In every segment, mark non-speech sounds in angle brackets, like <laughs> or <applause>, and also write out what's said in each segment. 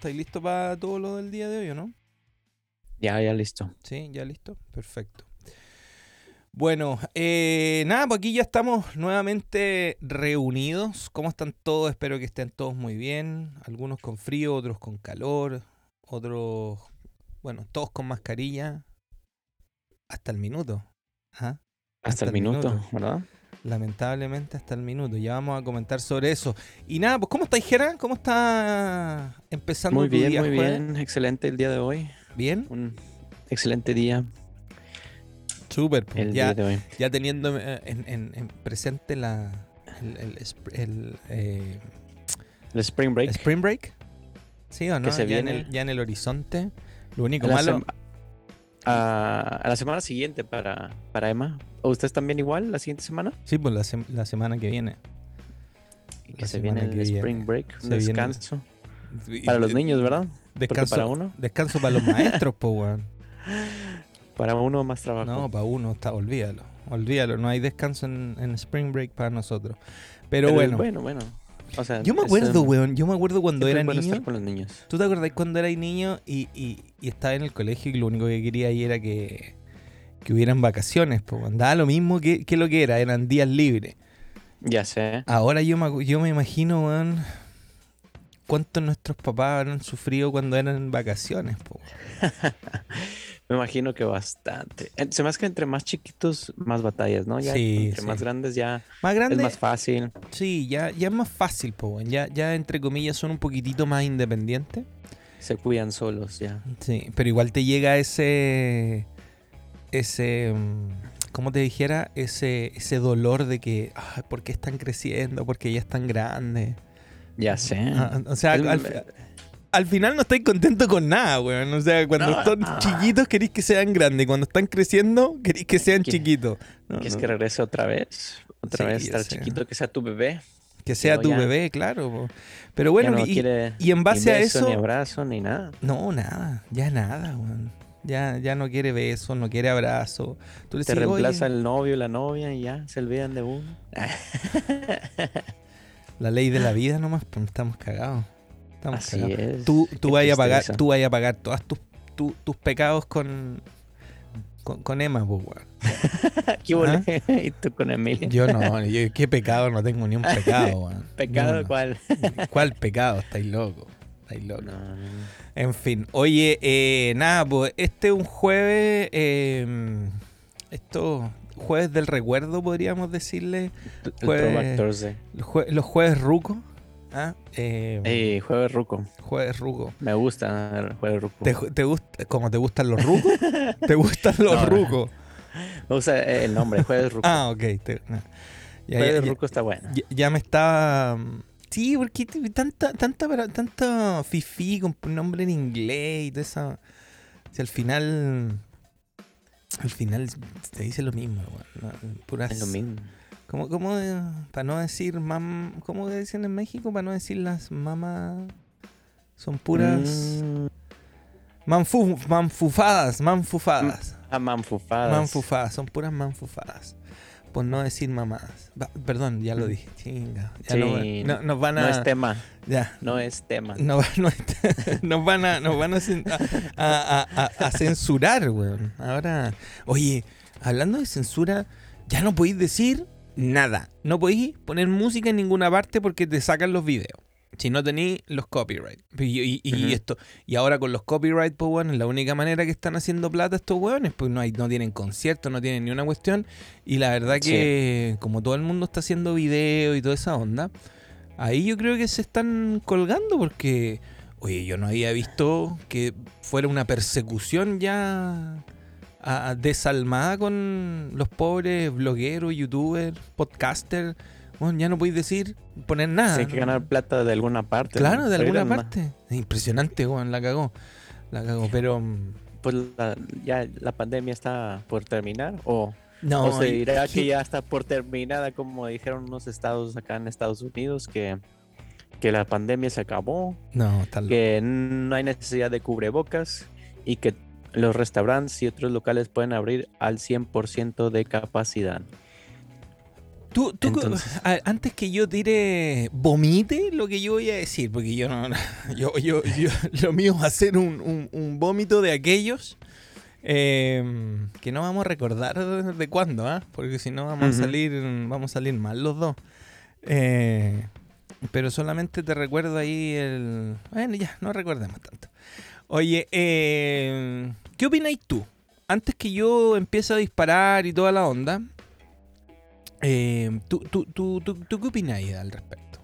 ¿Tú estás listo para todo lo del día de hoy o no? Ya, ya listo. Sí, ya listo. Perfecto. Bueno, eh, nada, pues aquí ya estamos nuevamente reunidos. ¿Cómo están todos? Espero que estén todos muy bien. Algunos con frío, otros con calor, otros, bueno, todos con mascarilla. Hasta el minuto. ¿Ah? Hasta, el, minuto, ¿verdad? Lamentablemente hasta el minuto. Ya vamos a comentar sobre eso. Y nada, pues ¿cómo está Jera? ¿Cómo está empezando Muy tu bien, día, muy jueves? bien. Excelente el día de hoy. ¿Bien? Un excelente día Súper. pues, el ya, día de hoy. ya teniendo eh, en, en- en presente la, el, el sp- el, eh, El Spring Break. Spring Break. ¿Sí o no? Que se ya, en el, ya en el horizonte. Lo único A malo... a- a la semana siguiente para, para Emma. ¿O ustedes también igual la siguiente semana? Sí, pues la, sem- la semana que viene. Que La se viene el que viene. Spring Break, Se un viene- descanso. Y- Para los niños, ¿verdad? Porque Descanso para uno, Descanso para los maestros, pues, weón. <laughs> para uno más trabajo. No, para uno, está, olvídalo. Olvídalo, no hay descanso en, en Spring Break para nosotros. Pero, Pero bueno, bueno, bueno. O sea, yo me acuerdo, weón, yo me acuerdo cuando era bueno niño. estar con los niños. ¿Tú te acordás cuando eras niño y, y- y estaba en el colegio y lo único que quería ahí era que, que hubieran vacaciones? Pues andaba lo mismo que, que lo que era, eran días libres. Ya sé. Ahora yo me, yo me imagino, weón, cuánto nuestros papás han sufrido cuando eran en vacaciones, po. <laughs> Me imagino que bastante. Se me hace que entre más chiquitos, más batallas, ¿no? Ya Sí, entre sí. más grandes ya Más grande, es más fácil. sí, ya, ya es más fácil, po, weón. Ya, ya entre comillas son un poquitito más independientes. Se cuidan solos ya. Sí, pero igual te llega ese. Ese. mm, ¿Cómo te dijera? Ese, ese dolor de que. Ay, ¿Por qué están creciendo? Porque ya están grandes. Ya sé. Ah, o sea, Es- al, al final no estáis contentos con nada, weón. O sea, cuando No. son chiquitos queréis que sean grandes. Cuando están creciendo queréis que sean chiquitos. No, ¿Quieres que regrese otra vez? Otra Sí, vez estar chiquito, que sea tu bebé. que sea tu ya- bebé, claro. po. Pero bueno, no y, en base ni a beso, eso. ni abrazo, ni nada. No, nada. Ya nada, weón. Ya, ya no quiere besos, no quiere abrazo. Tú le Te decís, "Oye, reemplaza el novio, la novia y ya se olvidan de uno. La ley de la <laughs> vida nomás, pues estamos cagados. Estamos Así cagados. es. Tú, tú Qué vayas a pagar, tú vayas a pagar todos tus, tu- tus pecados con, con, con Emma, pues, weón. Aquí volé. y tú con Emilia. Yo no, yo, qué pecado, no tengo ni un pecado, weón. <laughs> ¿Pecado cuál? <laughs> ¿Cuál pecado? Estáis loco. Estáis loco. No, no. En fin, oye, eh, nada, pues este es un jueves, eh, esto, jueves del recuerdo, podríamos decirle. El Jueves-. Los, jue- los jueves rucos. ¿Ah? Eh, Ey, jueves ruco. Jueves rucos. Me gusta el jueves ruco. ¿Te, te gusta, como te gustan los rucos? ¿Te gustan los <laughs> No, rucos? Me gusta el nombre, jueves ruco. Ah, ok. te- no. Ya, ya- jueves ya- ruco está bueno. ya- me está... Sí, porque tanta, tanta, tanta fifi con nombre en inglés y todo eso. Si al final... Al final te dice lo mismo. Puras... Es lo mismo. ¿Cómo, cómo, eh, para no decir mam... ¿Cómo dicen en México? Para no decir las mamas... Son puras... Mm, Manfu- manfufadas, manfufadas. ah, manfufadas. Manfufadas, son puras manfufadas. Por no decir mamadas. Perdón, ya lo dije. Chinga. Ya Sí, no- no- nos van a. No es tema. ya. No es tema. No, <laughs> nos van a, nos van a- a- a censurar, weón. Ahora, oye, hablando de censura, ya no podéis decir nada. No podéis poner música en ninguna parte porque te sacan los videos. Si no tenéis los copyright. Y, y- y Ujú. esto, y ahora con los copyright, pues bueno, es la única manera que están haciendo plata estos weones, pues no hay, no tienen conciertos, no tienen ni una cuestión. Y la verdad que como todo el mundo está haciendo video y toda esa onda, ahí yo creo que se están colgando porque, oye, yo no había visto que fuera una persecución ya a- desalmada con los pobres blogueros, youtubers, podcasters. Bueno, ya no podéis decir, poner nada. Sí, hay que ¿no? ganar plata de alguna parte. Claro, ¿no? de alguna parte. Impresionante, weón, la cagó. La cagó, pero... mm, Pues la- ya la pandemia está por terminar. O, No, o se dirá que ya está por terminada, como dijeron unos estados acá en Estados Unidos, que, que la pandemia se acabó, No, loco. que no hay necesidad de cubrebocas y que los restaurantes y otros locales pueden abrir al 100% de capacidad. Tú, tú antes que yo tire, vomite lo que yo voy a decir, porque yo no. <laughs> Yo, yo, yo lo mío va a ser un, un, vómito de aquellos em, que no vamos a recordar de, cuándo, ¿ah? Porque si no vamos a salir, vamos a salir mal los dos. Eh, pero solamente te recuerdo ahí el. Bueno, ya, no recordemos tanto. Oye, eh, ¿qué opináis tú? Antes que yo empiece a disparar y toda la onda, eh, ¿tú, tú, tú, ¿tú, qué opináis al respecto?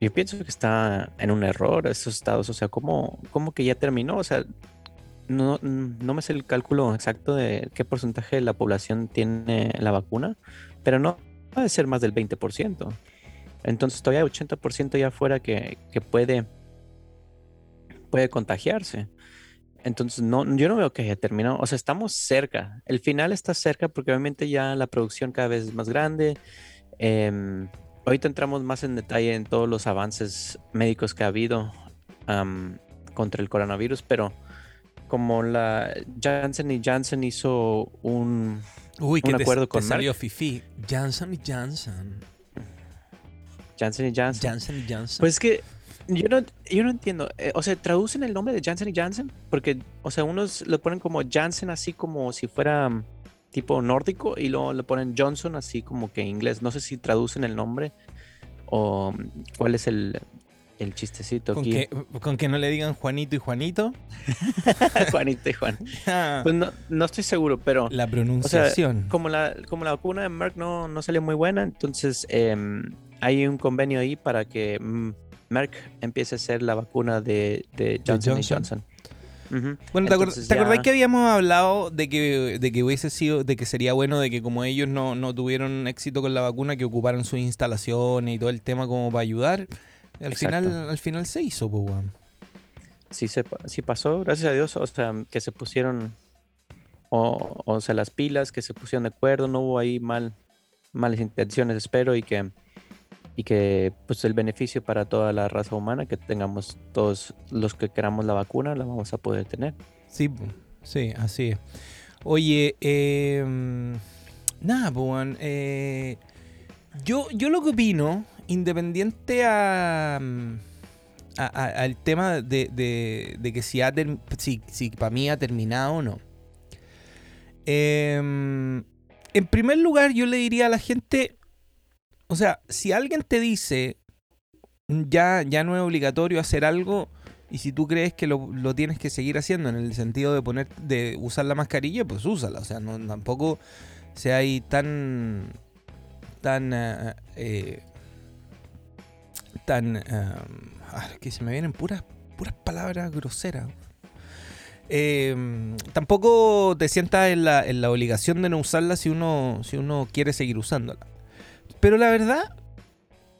Yo pienso que está en un error estos estados. O sea, ¿cómo, cómo que ya terminó? O sea, no, no me sé el cálculo exacto de qué porcentaje de la población tiene la vacuna, pero no puede ser más del 20%. Entonces todavía hay 80% ya afuera que, que, puede, puede contagiarse. Entonces no, yo no veo que haya terminado. O sea, estamos cerca. El final está cerca porque obviamente ya la producción cada vez es más grande. Eh, ahorita entramos más en detalle en todos los avances médicos que ha habido contra el coronavirus, pero como la Janssen y Janssen hizo un, Uy, un acuerdo con salió Fifi. Janssen y Janssen. Janssen y Janssen. Janssen y Janssen. Pues es que yo no, yo no entiendo. Eh, o sea, traducen el nombre de Janssen y Janssen porque, o sea, unos lo ponen como Janssen así como si fuera mm, tipo nórdico y luego le ponen Johnson así como que en inglés. No sé si traducen el nombre o mm, cuál es el, el chistecito ¿Con aquí. Que, ¿Con que no le digan Juanito y Juanito? <laughs> Juanito y Juan. <laughs> Ah. pues no, no, estoy seguro, pero... La pronunciación. como, la, como la vacuna de Merck no, no salió muy buena, entonces em, hay un convenio ahí para que mm, Merck empiece a hacer la vacuna de, Johnson, Johnson. Bueno, ¿te, acordás que habíamos hablado de que, de que hubiese sido, de que sería bueno de que como ellos no, tuvieron éxito con la vacuna, que ocuparan sus instalaciones y todo el tema como para ayudar? Al final, al final se hizo, pues, Sí, se, sí pasó, gracias a Dios, o sea, que se pusieron, o, o sea, las pilas, que se pusieron de acuerdo, no hubo ahí mal, malas intenciones, espero, y que y que pues el beneficio para toda la raza humana, que tengamos todos los que queramos la vacuna, la vamos a poder tener. Sí, sí, así es. Oye, em, nada, pues, eh, yo, yo lo que opino, independiente a, al tema de, que si, ha si, si para mí ha terminado o no. Em, en primer lugar, yo le diría a la gente, o sea, si alguien te dice, ya, ya no es obligatorio hacer algo, y si tú crees que lo, tienes que seguir haciendo en el sentido de poner, de usar la mascarilla, pues úsala. O sea, tampoco sea ahí tan, tan, eh, eh, tan, eh, que se me vienen puras, puras palabras groseras. tampoco te sientas en la, en la obligación de no usarla si uno, si uno quiere seguir usándola. Pero la verdad,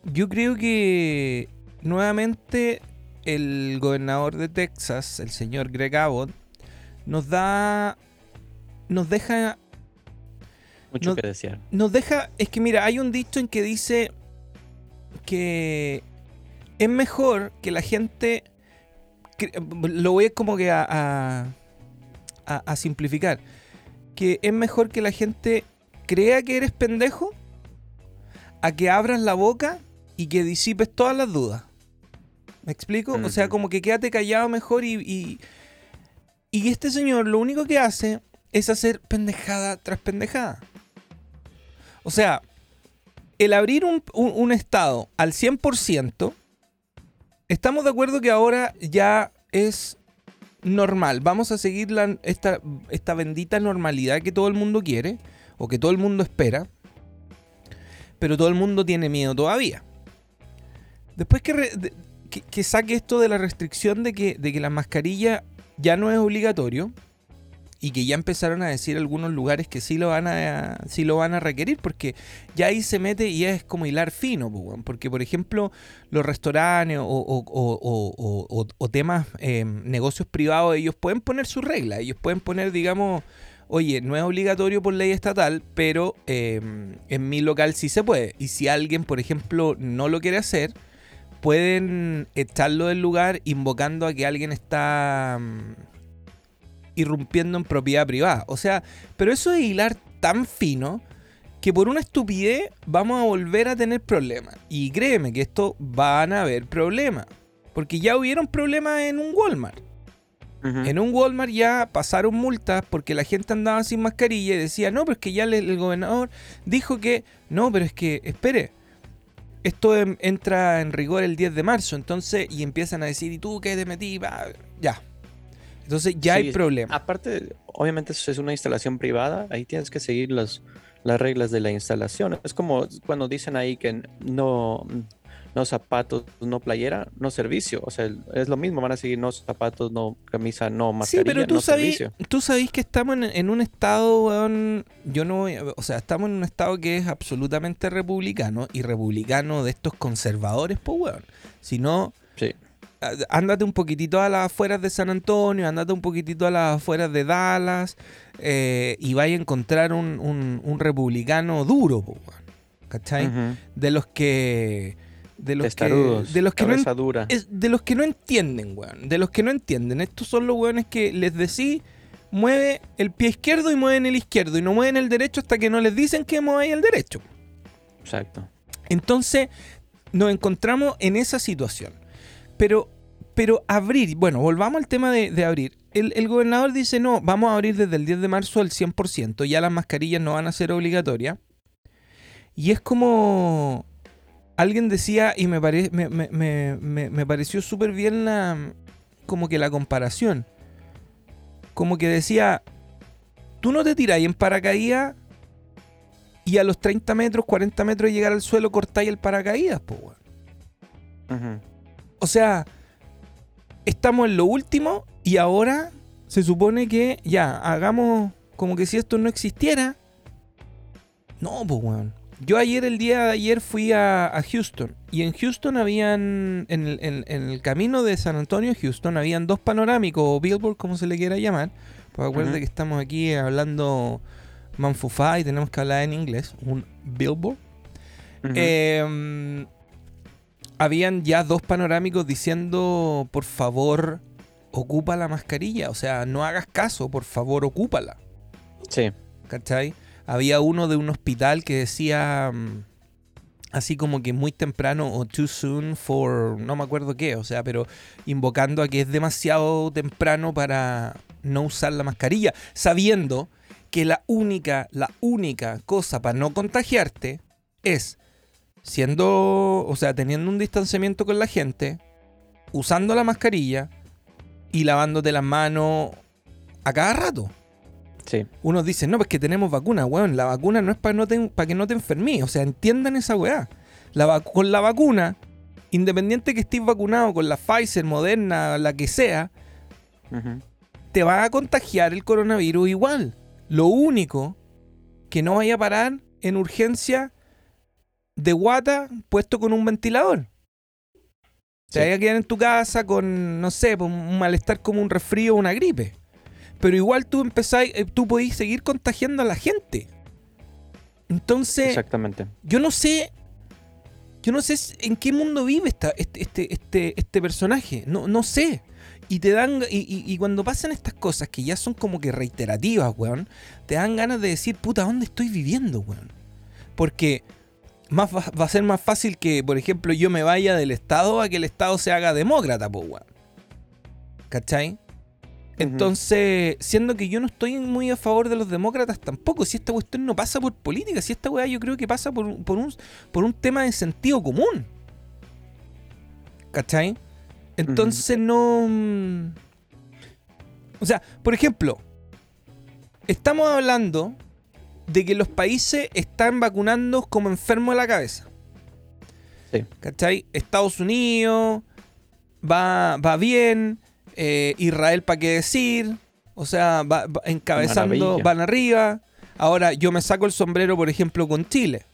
yo creo que nuevamente el gobernador de Texas, el señor Greg Abbott, nos da. Nos deja. Mucho que decir. Nos deja. Es que mira, hay un dicho en que dice que es mejor que la gente. lo voy como que a, a, a simplificar. Que es mejor que la gente crea que eres pendejo a que abras la boca y que disipes todas las dudas. ¿Me explico? O sea, como que quédate callado mejor y, y, este señor lo único que hace es hacer pendejada tras pendejada. O sea, el abrir un, estado al 100%, estamos de acuerdo que ahora ya es normal. Vamos a seguir la, esta, esta bendita normalidad que todo el mundo quiere o que todo el mundo espera pero todo el mundo tiene miedo todavía. Después que, que, saque esto de la restricción de que, de que la mascarilla ya no es obligatorio y que ya empezaron a decir algunos lugares que sí lo van a, sí lo van a requerir, porque ya ahí se mete y es como hilar fino, porque por ejemplo los restaurantes o, temas, eh, negocios privados, ellos pueden poner su regla, ellos pueden poner, digamos, oye, no es obligatorio por ley estatal, pero em, en mi local sí se puede. Y si alguien, por ejemplo, no lo quiere hacer, pueden echarlo del lugar invocando a que alguien está mm, irrumpiendo en propiedad privada. O sea, pero eso es hilar tan fino que por una estupidez vamos a volver a tener problemas. Y créeme que esto van a haber problemas. Porque ya hubieron problemas en un Walmart. En un Walmart ya pasaron multas porque la gente andaba sin mascarilla y decía, no, pero es que ya el, gobernador dijo que, no, pero es que, espere, esto entra en rigor el 10 de marzo, entonces, y empiezan a decir, ¿y tú qué te metí? ya. Entonces ya hay problema. Aparte, obviamente eso es una instalación privada, ahí tienes que seguir las, las reglas de la instalación. Es como cuando dicen ahí que no, no zapatos, no playera, no servicio. O sea, es lo mismo, van a seguir no zapatos, no camisa, no mascarilla, sí, pero tú no servicio. Tú sabés que estamos en, un estado, weón, yo no o sea, estamos en un estado que es absolutamente republicano y republicano de estos conservadores, pues, weón. Si no, sí. ándate un poquitito a las afueras de San Antonio, ándate un poquitito a las afueras de Dallas eh, y vaya a encontrar un, un, republicano duro, pues, weón. ¿Cachai? De los que de los que, de los que no de los que no entienden, weón. De los que no entienden. Estos son los weones que les decís mueve el pie izquierdo y mueven el izquierdo y no mueven el derecho hasta que no les dicen que mueven el derecho. Exacto. Entonces nos encontramos en esa situación. Pero, pero abrir, bueno, volvamos al tema de, abrir. El, el, gobernador dice, no, vamos a abrir desde el 10 de marzo al 100%, ya las mascarillas no van a ser obligatorias. Y es como, alguien decía, y me, me, pareció súper bien la, como que la comparación. Como que decía, tú no te tiráis en paracaídas y a los 30 metros, 40 metros de llegar al suelo cortáis el paracaídas, pues, O sea, estamos en lo último y ahora se supone que ya, hagamos como que si esto no existiera. No, pues, weón. Yo ayer, el día de ayer, fui a, Houston. Y en Houston habían, en el, camino de San Antonio a Houston, habían dos panorámicos, o billboard, como se le quiera llamar. Pues acuérdate que estamos aquí hablando manfufá y tenemos que hablar en inglés. Un billboard. Em, habían ya dos panorámicos diciendo, por favor, ocupa la mascarilla. O sea, no hagas caso, por favor, ocúpala. Sí. ¿Cachai? Había uno de un hospital que decía mm, así como que muy temprano o too soon for no me acuerdo qué, o sea, pero invocando a que es demasiado temprano para no usar la mascarilla, sabiendo que la única, la única cosa para no contagiarte es siendo, o sea, teniendo un distanciamiento con la gente, usando la mascarilla y lavándote las manos a cada rato. Unos dicen, no, pues que tenemos vacuna, weón. La vacuna no es para no que no te enfermes. O sea, entiendan esa weá. La con la vacuna, independiente que estés vacunado con la Pfizer, Moderna, la que sea, te va a contagiar el coronavirus igual. Lo único que no vaya a parar en urgencia de guata puesto con un ventilador. Te vaya a quedar en tu casa con, no sé, pues, un malestar como un resfrío o una gripe. Pero igual tú empezáis, eh, tú podéis seguir contagiando a la gente. Entonces, Exactamente. yo no sé, yo no sé en qué mundo vive esta, este, este, este, este personaje. No, no sé. Y te dan, y, cuando pasan estas cosas que ya son como que reiterativas, weón, te dan ganas de decir, puta, ¿dónde estoy viviendo, weón? Porque más va, a ser más fácil que, por ejemplo, yo me vaya del Estado a que el Estado se haga demócrata, pues, weón. ¿Cachai? Entonces, siendo que yo no estoy muy a favor de los demócratas tampoco, si esta cuestión no pasa por política, si esta weá yo creo que pasa por, un, por un tema de sentido común. ¿Cachai? Entonces no... Mm, o sea, por ejemplo, estamos hablando de que los países están vacunando como enfermos de la cabeza. Sí. ¿Cachai? Estados Unidos va, va bien. Eh, Israel, ¿para qué decir? O sea, va, encabezando, van arriba. Ahora, yo me saco el sombrero, por ejemplo, con Chile.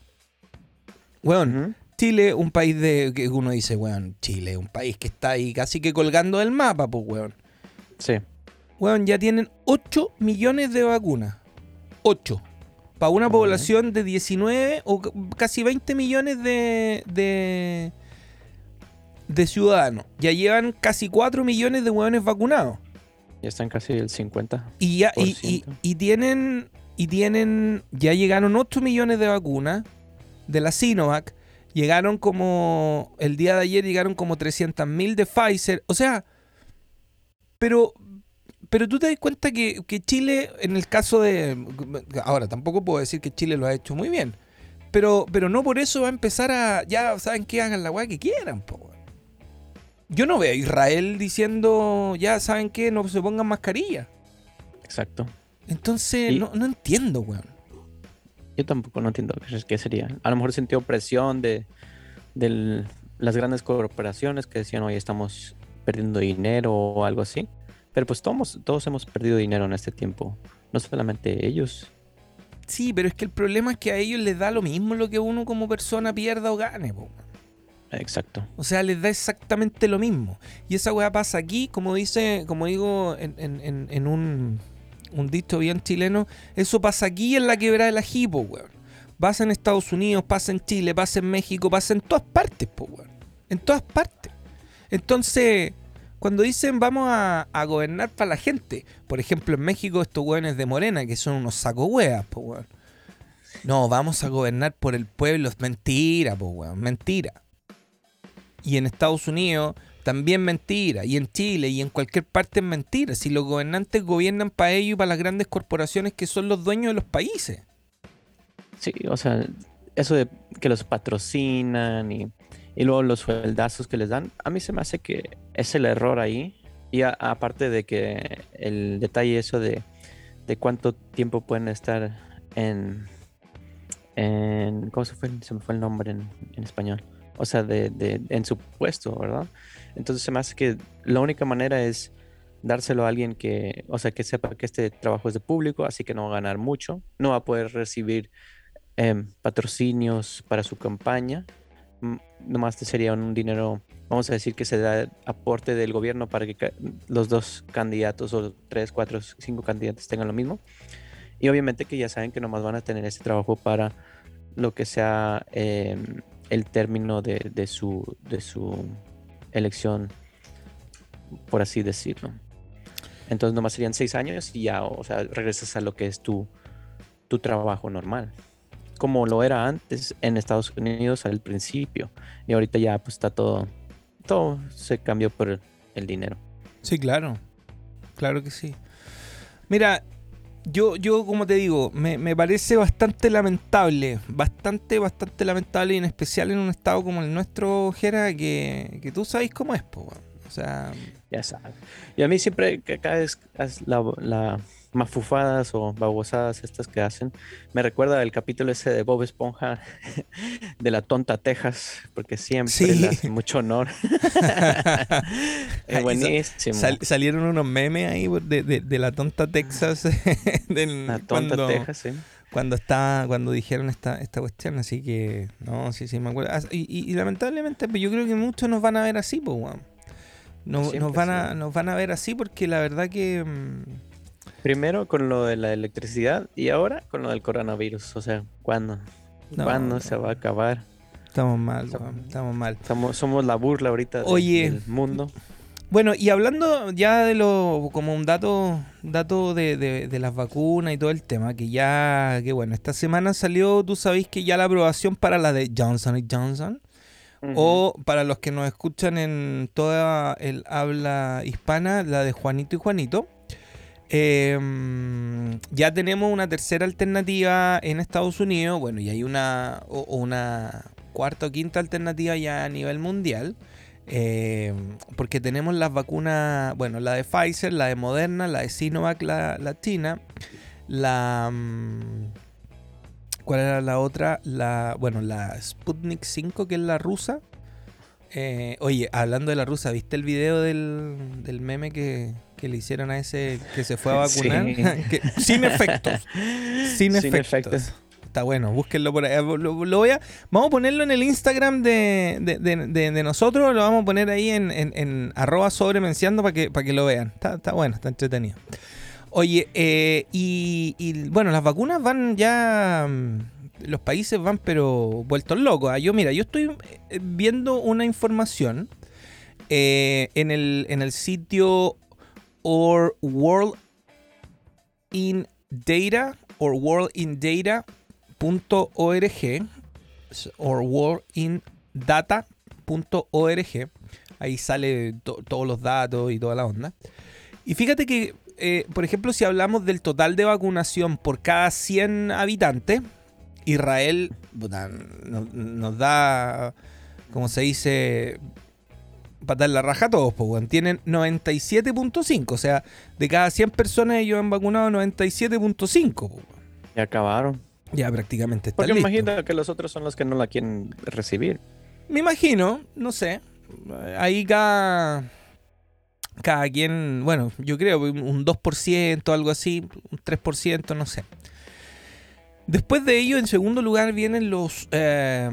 Weón, Chile, un país de. que uno dice, weón, Chile, un país que está ahí casi que colgando del mapa, pues, weón. Sí. Weón, ya tienen 8 millones de vacunas. 8. Para una población de 19 o casi 20 millones de, de, de ciudadanos. Ya llevan casi 4 millones de hueones vacunados. Ya están casi el 50%. Y, ya, y, y, tienen y tienen, ya llegaron 8 millones de vacunas de la Sinovac, llegaron como, el día de ayer llegaron como 300 mil de Pfizer, o sea, pero, pero tú te das cuenta que, Chile, en el caso de, ahora tampoco puedo decir que Chile lo ha hecho muy bien, pero, pero no por eso va a empezar a, ya saben que hagan la weá que quieran, po. Yo no veo a Israel diciendo, ya saben que no se pongan mascarilla. Exacto. Entonces, no, no, entiendo, weón. Yo tampoco no entiendo qué sería. A lo mejor sintió presión de, las grandes corporaciones que decían, oye, estamos perdiendo dinero o algo así. Pero pues todos, todos hemos perdido dinero en este tiempo. No solamente ellos. Sí, pero es que el problema es que a ellos les da lo mismo lo que uno como persona pierda o gane. Exacto. O sea, les da exactamente lo mismo. Y esa weá pasa aquí, como dice, como digo en un un dicho bien chileno, eso pasa aquí en la quebrada de la Jipo, weón. Pasa en Estados Unidos, pasa en Chile, pasa en México, pasa en todas partes, po, weón. En todas partes. Entonces, cuando dicen vamos a, gobernar para la gente, por ejemplo, en México estos weones de Morena, que son unos saco weas, po, weón. No, vamos a gobernar por el pueblo. Mentira, po, weón. Mentira. Y en Estados Unidos también mentira. Y en Chile y en cualquier parte es mentira. Si los gobernantes gobiernan para ellos y para las grandes corporaciones que son los dueños de los países. Sí, o sea, eso de que los patrocinan y, luego los sueldazos que les dan, a mí se me hace que es el error ahí. Y aparte de que el detalle eso de, cuánto tiempo pueden estar en, en ¿cómo se fue? Se me fue el nombre en español. O sea, de, de, en su puesto, ¿verdad? Entonces se que la única manera es dárselo a alguien que, o sea, que sepa que este trabajo es de público, así que no va a ganar mucho, no va a poder recibir em, patrocinios para su campaña, nomás sería un dinero, vamos a decir que se da aporte del gobierno para que los dos candidatos o tres, cuatro, cinco candidatos tengan lo mismo. Y obviamente que ya saben que nomás van a tener ese trabajo para lo que sea em, el término de, de, su, de su elección, por así decirlo. Entonces nomás serían seis años y ya, o sea, regresas a lo que es tu, tu trabajo normal. Como lo era antes en Estados Unidos al principio. Y ahorita ya pues está todo, todo se cambió por el dinero. Sí, claro. Claro que sí. Mira, yo, yo como te digo, me, parece bastante lamentable, bastante, bastante lamentable y en especial en un estado como el nuestro, Jera, que, que tú sabes cómo es, po, o sea... Ya sabes. Y a mí siempre, cada vez la, la mafufadas o babosadas estas que hacen. Me recuerda el capítulo ese de Bob Esponja <laughs> de la tonta Texas, porque siempre le hace mucho honor. <laughs> es buenísimo. salieron unos memes ahí de, la tonta Texas. <laughs> la tonta cuando, Texas, sí. Cuando, está, cuando dijeron esta, esta cuestión, así que, no, sí, sí, me acuerdo. Ah, y, lamentablemente, pues yo creo que muchos nos van a ver así, pues, nos, van a, nos van a ver así porque la verdad que... Mm, Primero con lo de la electricidad y ahora con lo del coronavirus. O sea, ¿cuándo? ¿Cuándo se va a acabar? Estamos mal, estamos, mal. somos la burla ahorita del mundo. Bueno, y hablando ya de lo, como un dato, dato de, de, las vacunas y todo el tema, que ya, que bueno, esta semana salió, tú sabéis que ya la aprobación para la de Johnson Johnson, o para los que nos escuchan en toda el habla hispana, la de Juanito y Juanito. Em, ya tenemos una tercera alternativa en Estados Unidos, bueno, y hay una, una cuarta o quinta alternativa ya a nivel mundial, em, porque tenemos las vacunas, bueno, la de Pfizer, la de Moderna, la de Sinovac, la, la China, la... Mm, ¿Cuál era la otra? La, bueno, la Sputnik 5, que es la rusa. Eh, oye, hablando de la rusa, ¿viste el video del, del meme que, que le hicieron a ese que se fue a <laughs> vacunar. <laughs> sin efectos. Sin, efectos. Está bueno, búsquenlo por ahí. Lo, voy a, vamos a ponerlo en el Instagram de, de, nosotros, lo vamos a poner ahí en, en, arroba sobremenciando para que, para que lo vean. Está, bueno, está entretenido. Oye, eh, y, bueno, las vacunas van ya mm, los países van pero vueltos locos. Ah, yo mira, yo estoy eh, viendo una información eh, en, el, en el sitio or World in Data, or worldindata.org or worldindata.org. Ahí sale todos los datos y toda la onda. Y fíjate que, eh, por ejemplo, si hablamos del total de vacunación por cada 100 habitantes, Israel nos, da, como se dice, para dar la raja a todos, pues, tienen 97.5, o sea, de cada 100 personas ellos han vacunado 97.5. Pues, ya acabaron. Ya prácticamente está Porque me imagino que los otros son los que no la quieren recibir. Me imagino, no sé. Ahí cada, cada quien, bueno, yo creo un 2%, algo así, un 3%, no sé. Después de ello, en segundo lugar, vienen los eh,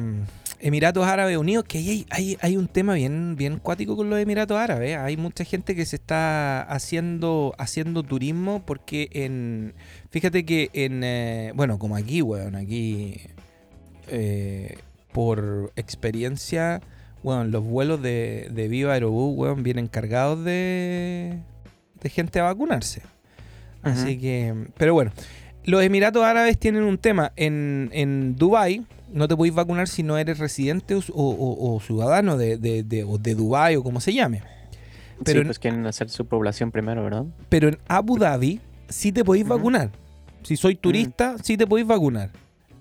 Emiratos Árabes Unidos, que hay, hay, hay, un tema bien, bien cuático con los Emiratos Árabes. Hay mucha gente que se está haciendo, haciendo turismo porque en... Fíjate que en... Eh, bueno, como aquí, weón, aquí... Eh, por experiencia, bueno, los vuelos de, de Viva Aerobús, weón, vienen cargados de, de gente a vacunarse. Así que... Pero bueno, los Emiratos Árabes tienen un tema. En, en Dubái no te podéis vacunar si no eres residente o, ciudadano de, de, de, de Dubái o como se llame. Pero sí, pues quieren hacer su población primero, ¿verdad? Pero en Abu Dhabi sí te podéis vacunar. Si soy turista, sí te podéis vacunar.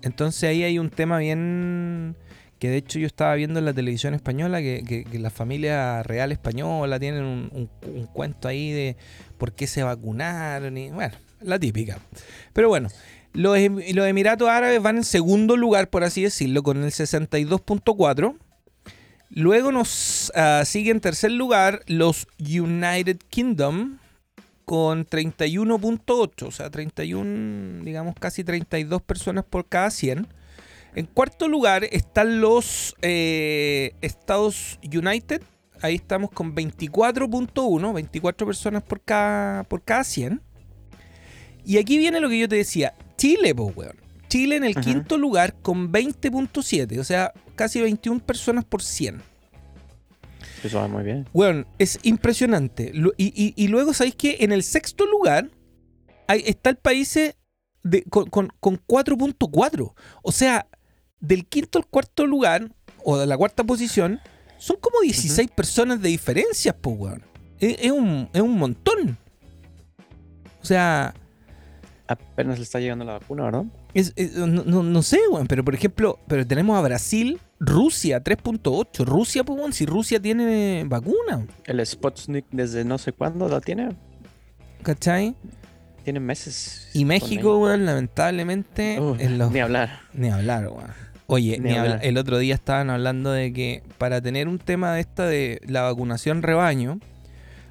Entonces ahí hay un tema bien... Que de hecho yo estaba viendo en la televisión española que, la familia real española tienen un, un, cuento ahí de por qué se vacunaron y bueno, la típica. Pero bueno, los, Emiratos Árabes van en segundo lugar, por así decirlo, con el 62.4. Luego nos uh, sigue en tercer lugar los United Kingdom con 31.8, o sea, 31, digamos casi 32 personas por cada 100. En cuarto lugar están los eh, Estados United, ahí estamos con 24.1, 24 personas por cada, por cada 100. Y aquí viene lo que yo te decía. Chile, pues, weón. Chile en el quinto lugar con 20.7, o sea, casi 21 personas por 100. Eso va muy bien. Weón, es impresionante. Y, luego, ¿sabéis que En el sexto lugar está el país de, con, 4.4. O sea, del quinto al cuarto lugar, o de la cuarta posición, son como 16 personas de diferencia, pues, weón. Es, un, es un montón. O sea, apenas le está llegando la vacuna, ¿verdad? no, sé, weón, pero por ejemplo, pero tenemos a Brasil, Rusia 3.8. Rusia, pues, si Rusia tiene vacuna. El Sputnik desde no sé cuándo la tiene. ¿Cachai? Tiene meses. Y México, weón, lamentablemente. Ni hablar. Ni hablar, weón. Oye, el otro día estaban hablando de que para tener un tema de esta de la vacunación rebaño,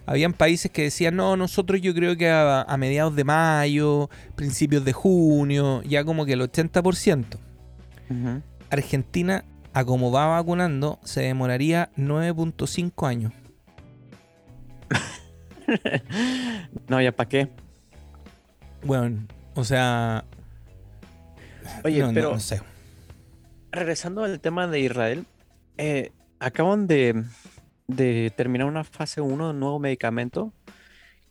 habían países que decían, no, nosotros yo creo que a, mediados de mayo, principios de junio, ya como que el 80%. Argentina, a como va vacunando, se demoraría 9.5 años. <laughs> no, ya para qué. Bueno, o sea... Oye, pero... No, sé. Regresando al tema de Israel, eh, acaban de de terminar una fase 1 de un nuevo medicamento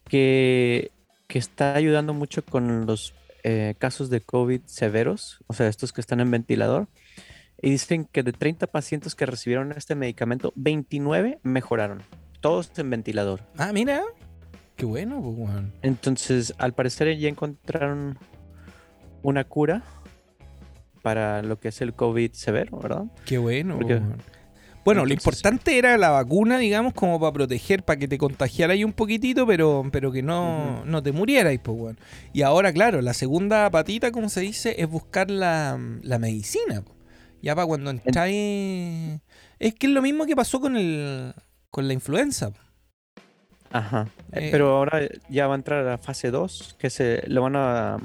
que, está ayudando mucho con los eh, casos de COVID severos, o sea, estos que están en ventilador. Y dicen que de 30 pacientes que recibieron este medicamento, 29 mejoraron. Todos en ventilador. Ah, mira. Qué bueno, pues, Entonces, al parecer ya encontraron una cura para lo que es el COVID severo, ¿verdad? Qué bueno. Bueno, lo importante era la vacuna, digamos, como para proteger, para que te contagiara ahí un poquitito, pero, pero que no, no te murieras, pues, bueno. Y ahora, claro, la segunda patita, como se dice, es buscar la, medicina. Ya para cuando entráis... Es que es lo mismo que pasó con, el, con la influenza. Ajá. Eh, pero ahora ya va a entrar a la fase 2, que se lo van a...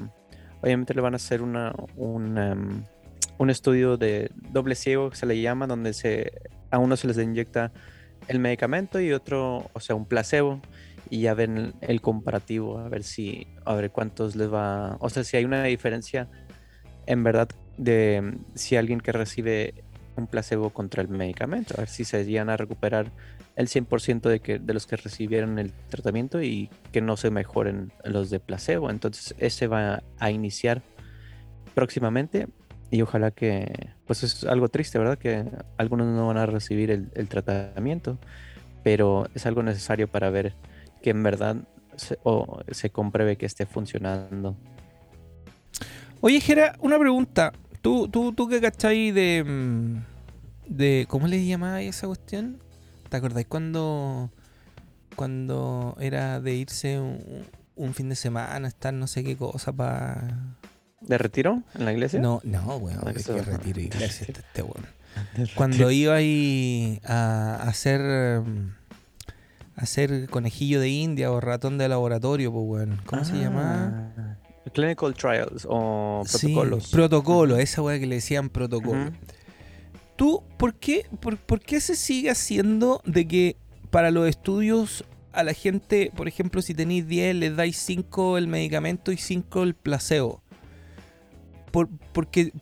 Obviamente le van a hacer una, un, em, un estudio de doble ciego, que se le llama, donde se a uno se les inyecta el medicamento y otro, o sea, un placebo y ya ven el comparativo, a ver si, a ver cuántos les va, o sea, si hay una diferencia en verdad de si alguien que recibe un placebo contra el medicamento, a ver si se llegan a recuperar el 100% de, que, de los que recibieron el tratamiento y que no se mejoren los de placebo. Entonces, ese va a iniciar próximamente y ojalá que, pues es algo triste, ¿verdad? Que algunos no van a recibir el, tratamiento, pero es algo necesario para ver que en verdad se, o se compruebe que esté funcionando. Oye, Jera, una pregunta. ¿Tú, tú, tú qué cacháis de, mm, de. ¿Cómo le llamaba esa cuestión? ¿Te acordáis cuando. cuando era de irse un, fin de semana, estar no sé qué cosa para. ¿De retiro en la iglesia? No, no, weón, de que retiro iglesia este, este weón. Cuando iba ahí a hacer. hacer conejillo de India o ratón de laboratorio, pues weón. ¿Cómo se llama? Ah. Clinical trials o protocolos. Sí, protocolo, esa weá que le decían protocolo. ¿Tú por qué, por, qué se sigue haciendo de que para los estudios a la gente, por ejemplo, si tenéis 10, les dais 5 el medicamento y 5 el placebo? Por, porque,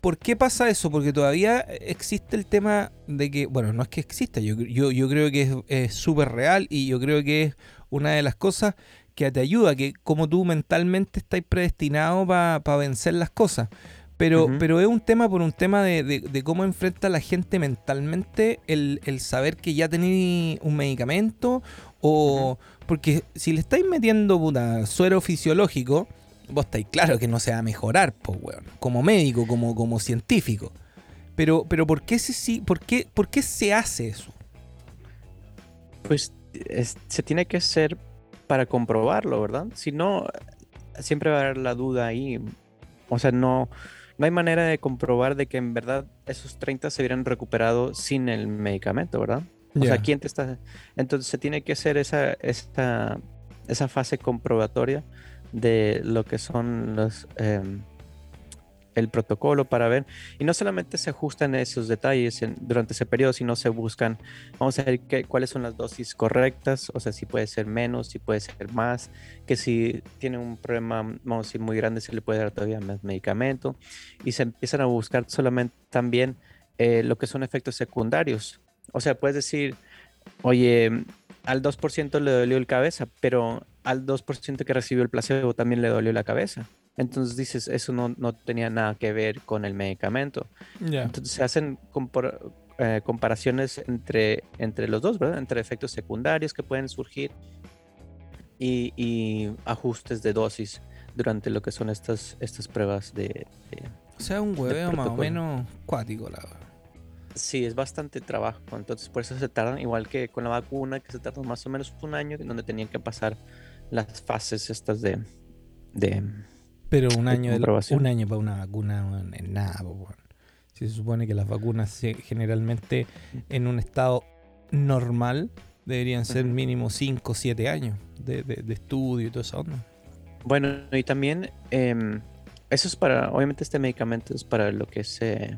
¿Por qué pasa eso? Porque todavía existe el tema de que, bueno, no es que exista, yo, yo, yo creo que es súper real y yo creo que es una de las cosas que te ayuda, que como tú mentalmente estás predestinado para vencer las cosas. Pero, pero es un tema por un tema de, cómo enfrenta la gente mentalmente el, saber que ya tenéis un medicamento o... Porque si le estáis metiendo puta suero fisiológico, vos estáis claro que no se va a mejorar, pues, weón. Como médico, como, como científico. Pero, pero ¿por, qué se, por, qué, ¿por qué se hace eso? Pues se tiene que ser para comprobarlo, ¿verdad? Si no, siempre va a haber la duda ahí. O sea, no, no hay manera de comprobar de que en verdad esos 30 se hubieran recuperado sin el medicamento, ¿verdad? O sea, ¿quién te está...? Entonces se tiene que hacer esa, esta, esa fase comprobatoria de lo que son los... Em, el protocolo para ver. Y no solamente se ajustan esos detalles durante ese periodo, sino se buscan, vamos a ver qué, cuáles son las dosis correctas, o sea, si puede ser menos, si puede ser más, que si tiene un problema, vamos a decir, muy grande, se le puede dar todavía más medicamento. Y se empiezan a buscar solamente también eh, lo que son efectos secundarios. O sea, puedes decir, oye, al 2% le dolió el cabeza, pero al 2% que recibió el placebo también le dolió la cabeza. Entonces dices, eso no, tenía nada que ver con el medicamento. Entonces se hacen eh, comparaciones entre, entre los dos, ¿verdad? Entre efectos secundarios que pueden surgir y, ajustes de dosis durante lo que son estas, estas pruebas de... o sea, un hueveo más o menos cuático, la verdad. Sí, es bastante trabajo. Entonces, por eso se tardan, igual que con la vacuna, que se tardan más o menos un año, donde tenían que pasar las fases estas de, de pero un año, un año para una vacuna es nada, Si se supone que las vacunas generalmente en un estado normal deberían ser mínimo 5 o 7 años de, estudio y toda esa onda. Bueno, y también em, eso es para, obviamente este medicamento es para lo que es eh,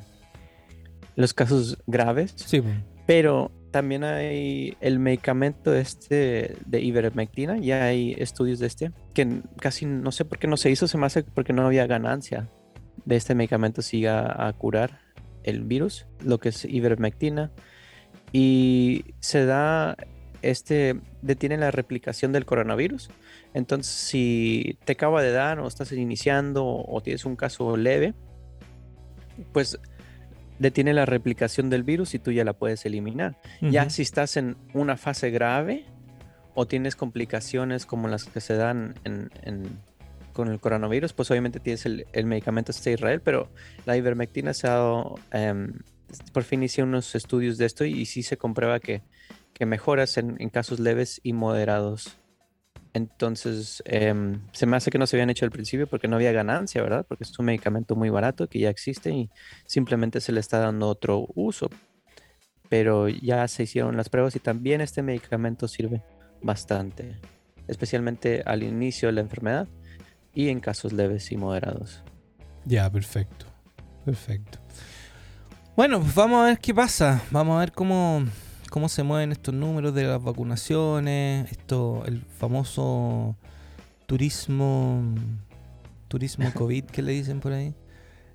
los casos graves. Sí. Pero también hay el medicamento este de ivermectina, ya hay estudios de este, que casi no sé por qué no se hizo, se me hace porque no había ganancia de este medicamento siga a curar el virus, lo que es ivermectina, y se da, este, detiene la replicación del coronavirus. Entonces, si te acaba de dar o estás iniciando o tienes un caso leve, pues detiene la replicación del virus y tú ya la puedes eliminar. Ya si estás en una fase grave o tienes complicaciones como las que se dan con el coronavirus, pues obviamente tienes el, medicamento este Israel, pero la ivermectina se ha dado, em, por fin hice unos estudios de esto y, sí se comprueba que, mejoras en, en casos leves y moderados entonces, em, se me hace que no se habían hecho al principio porque no había ganancia, ¿verdad? Porque es un medicamento muy barato que ya existe y simplemente se le está dando otro uso. Pero ya se hicieron las pruebas y también este medicamento sirve bastante, especialmente al inicio de la enfermedad y en casos leves y moderados. Ya, perfecto. Perfecto. Bueno, pues vamos a ver qué pasa. Vamos a ver cómo, cómo se mueven estos números de las vacunaciones, esto, el famoso turismo, turismo COVID que le dicen por ahí.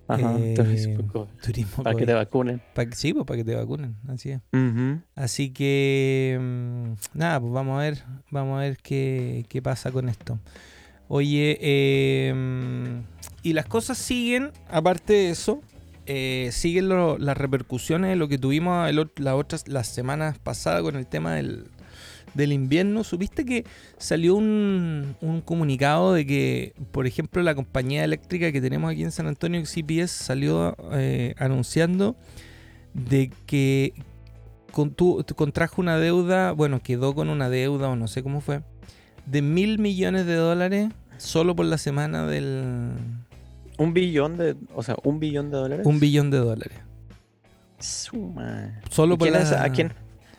Ajá, eh, turismo, para que te vacunen. sí, pues para que te vacunen, así es. Así que mm, nada, pues vamos a ver, vamos a ver qué, qué pasa con esto. Oye, eh, y las cosas siguen, aparte de eso, eh, siguen las repercusiones de lo que tuvimos las otras las semanas pasadas con el tema del, invierno. ¿Supiste que salió un, un, comunicado de que, por ejemplo, la compañía eléctrica que tenemos aquí en San Antonio, CPS, salió eh, anunciando de que con, contrajo una deuda, bueno, quedó con una deuda o no sé cómo fue, de mil millones de dólares solo por la semana del... Un billón de, o sea, un billón de dólares. Un billón de dólares. Suma. Solo por la... ¿A quién?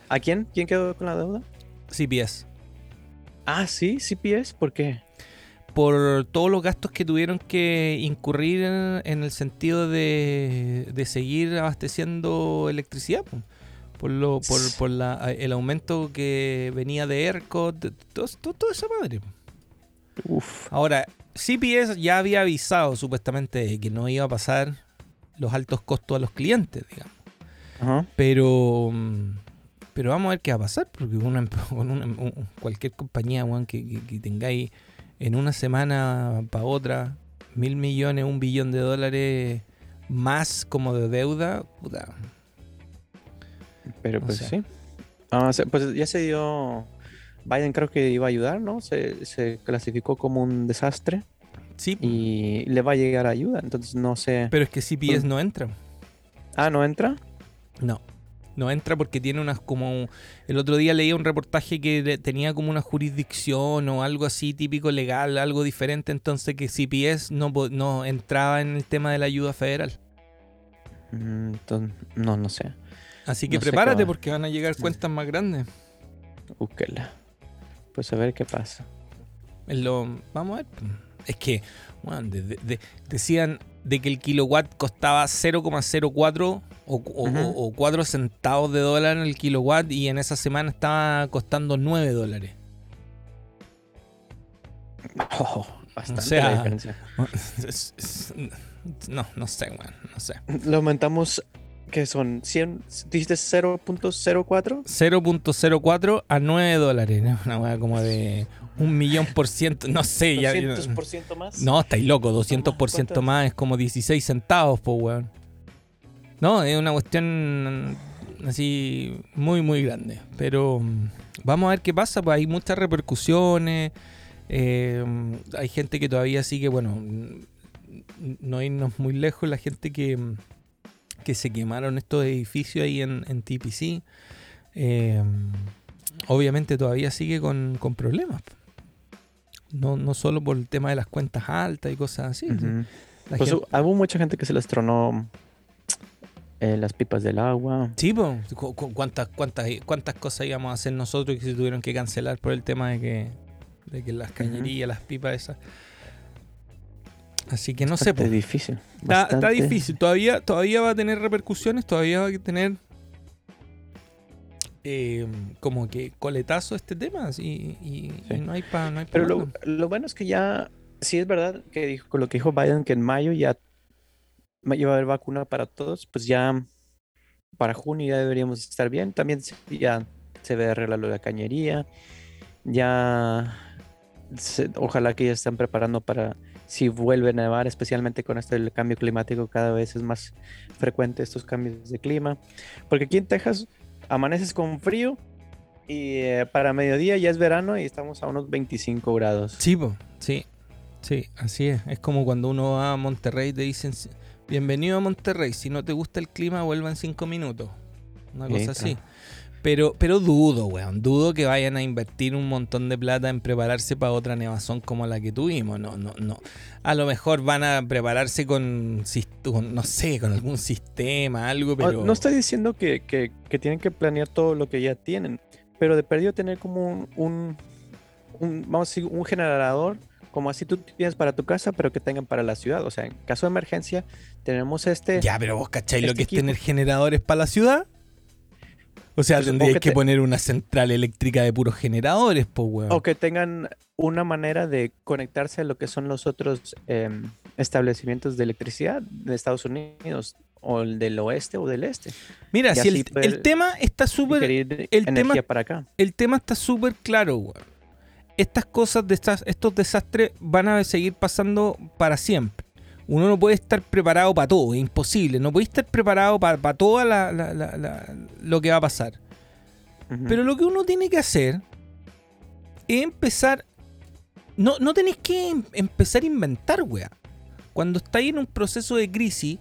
¿A quién? ¿Quién quedó con la deuda? CPS. Ah, sí, CPS, ¿por qué? Por todos los gastos que tuvieron que incurrir en, el sentido de, de, seguir abasteciendo electricidad. Por, lo, por, por la, el aumento que venía de ERCOT, todo, todo, esa madre. Uf. Ahora, CPS ya había avisado supuestamente que no iba a pasar los altos costos a los clientes, digamos. Ajá. Pero mm, pero vamos a ver qué va a pasar, porque una, cualquier compañía que, tengáis en una semana para otra mil millones, un billón de dólares más como de deuda, puta. Pero pues sí. Ah, pues ya se dio. Biden creo que iba a ayudar, ¿no? Se, clasificó como un desastre. Sí. Y le va a llegar ayuda, entonces no sé. Pero es que CPS no entra. Ah, ¿no entra? No no entra porque tiene unas como... El otro día leía un reportaje que tenía como una jurisdicción o algo así típico legal, algo diferente, entonces que CPS no, no entraba en el tema de la ayuda federal. Mm, no, no sé. Así que prepárate porque van a llegar cuentas más grandes. Búsquela. Pues a ver qué pasa. Lo, vamos a ver. Es que, bueno, decían de que el kilowatt costaba 0,04 o, 4 centavos de dólar en el kilowatt y en esa semana estaba costando 9 dólares. <laughs> Oh, bastante la diferencia. <laughs> no, no sé, bueno, no sé. Lo aumentamos, que son 100, dijiste 0.04? 0.04 a 9 dólares, Una weá como de un millón por ciento, no sé. ¿200 por ciento más? No, estáis loco, 200 por ciento más es como 16 centavos, pues, weón. No, es una cuestión así muy, muy grande. Pero mm, vamos a ver qué pasa, pues hay muchas repercusiones. Eh, hay gente que todavía sigue, bueno, no irnos muy lejos, la gente que, que se quemaron estos edificios ahí en, en TPC. Eh, obviamente todavía sigue con, con problemas. No, no solo por el tema de las cuentas altas y cosas así. pues hubo mucha gente que se les tronó eh, las pipas del agua. Sí, pues, ¿cuántas, cuántas, ¿cuántas cosas íbamos a hacer nosotros que se tuvieron que cancelar por el tema de que, de que las cañerías, las pipas esas. Así que no sé. Es difícil. Está, difícil. Todavía, todavía va a tener repercusiones, todavía va a tener eh, como que coletazo este tema y, no hay para no Pero lo, lo, bueno es que ya, sí es verdad que dijo, con lo que dijo Biden, que en mayo ya iba a haber vacuna para todos, pues ya para junio ya deberíamos estar bien. También ya se ve de la cañería. Ya ojalá que ya estén preparando para si vuelve a nevar, especialmente con esto del cambio climático, cada vez es más frecuente estos cambios de clima. Porque aquí en Texas amaneces con frío y eh, para mediodía ya es verano y estamos a unos 25 grados. Sí, sí, sí, así es. Es como cuando uno va a Monterrey y te dicen Bienvenido a Monterrey. Si no te gusta el clima, vuelva en cinco minutos. Una cosa así. Pero, pero dudo, weón. Dudo que vayan a invertir un montón de plata en prepararse para otra nevazón como la que tuvimos. No, no, no. A lo mejor van a prepararse con, no sé, con algún sistema, algo, pero. No, estoy diciendo que, tienen que planear todo lo que ya tienen. Pero de perdido tener como un, un vamos a decir, un generador como así tú tienes para tu casa, pero que tengan para la ciudad. O sea, en caso de emergencia, tenemos este. Ya, pero vos cacháis lo este que es tener generadores para la ciudad. O sea, pues, tendrías que, poner una central eléctrica de puros generadores, pues, weón. O que tengan una manera de conectarse a lo que son los otros em, establecimientos de electricidad de Estados Unidos, o el del oeste o del este. Mira, si el, tema está súper. El tema, para acá. el tema está súper claro, weón estas cosas, de estas, estos desastres van a seguir pasando para siempre. Uno no puede estar preparado para todo, es imposible. No puede estar preparado para, todo lo que va a pasar. Pero lo que uno tiene que hacer es empezar. No, no tenéis que em, empezar a inventar, weá. Cuando estáis en un proceso de crisis,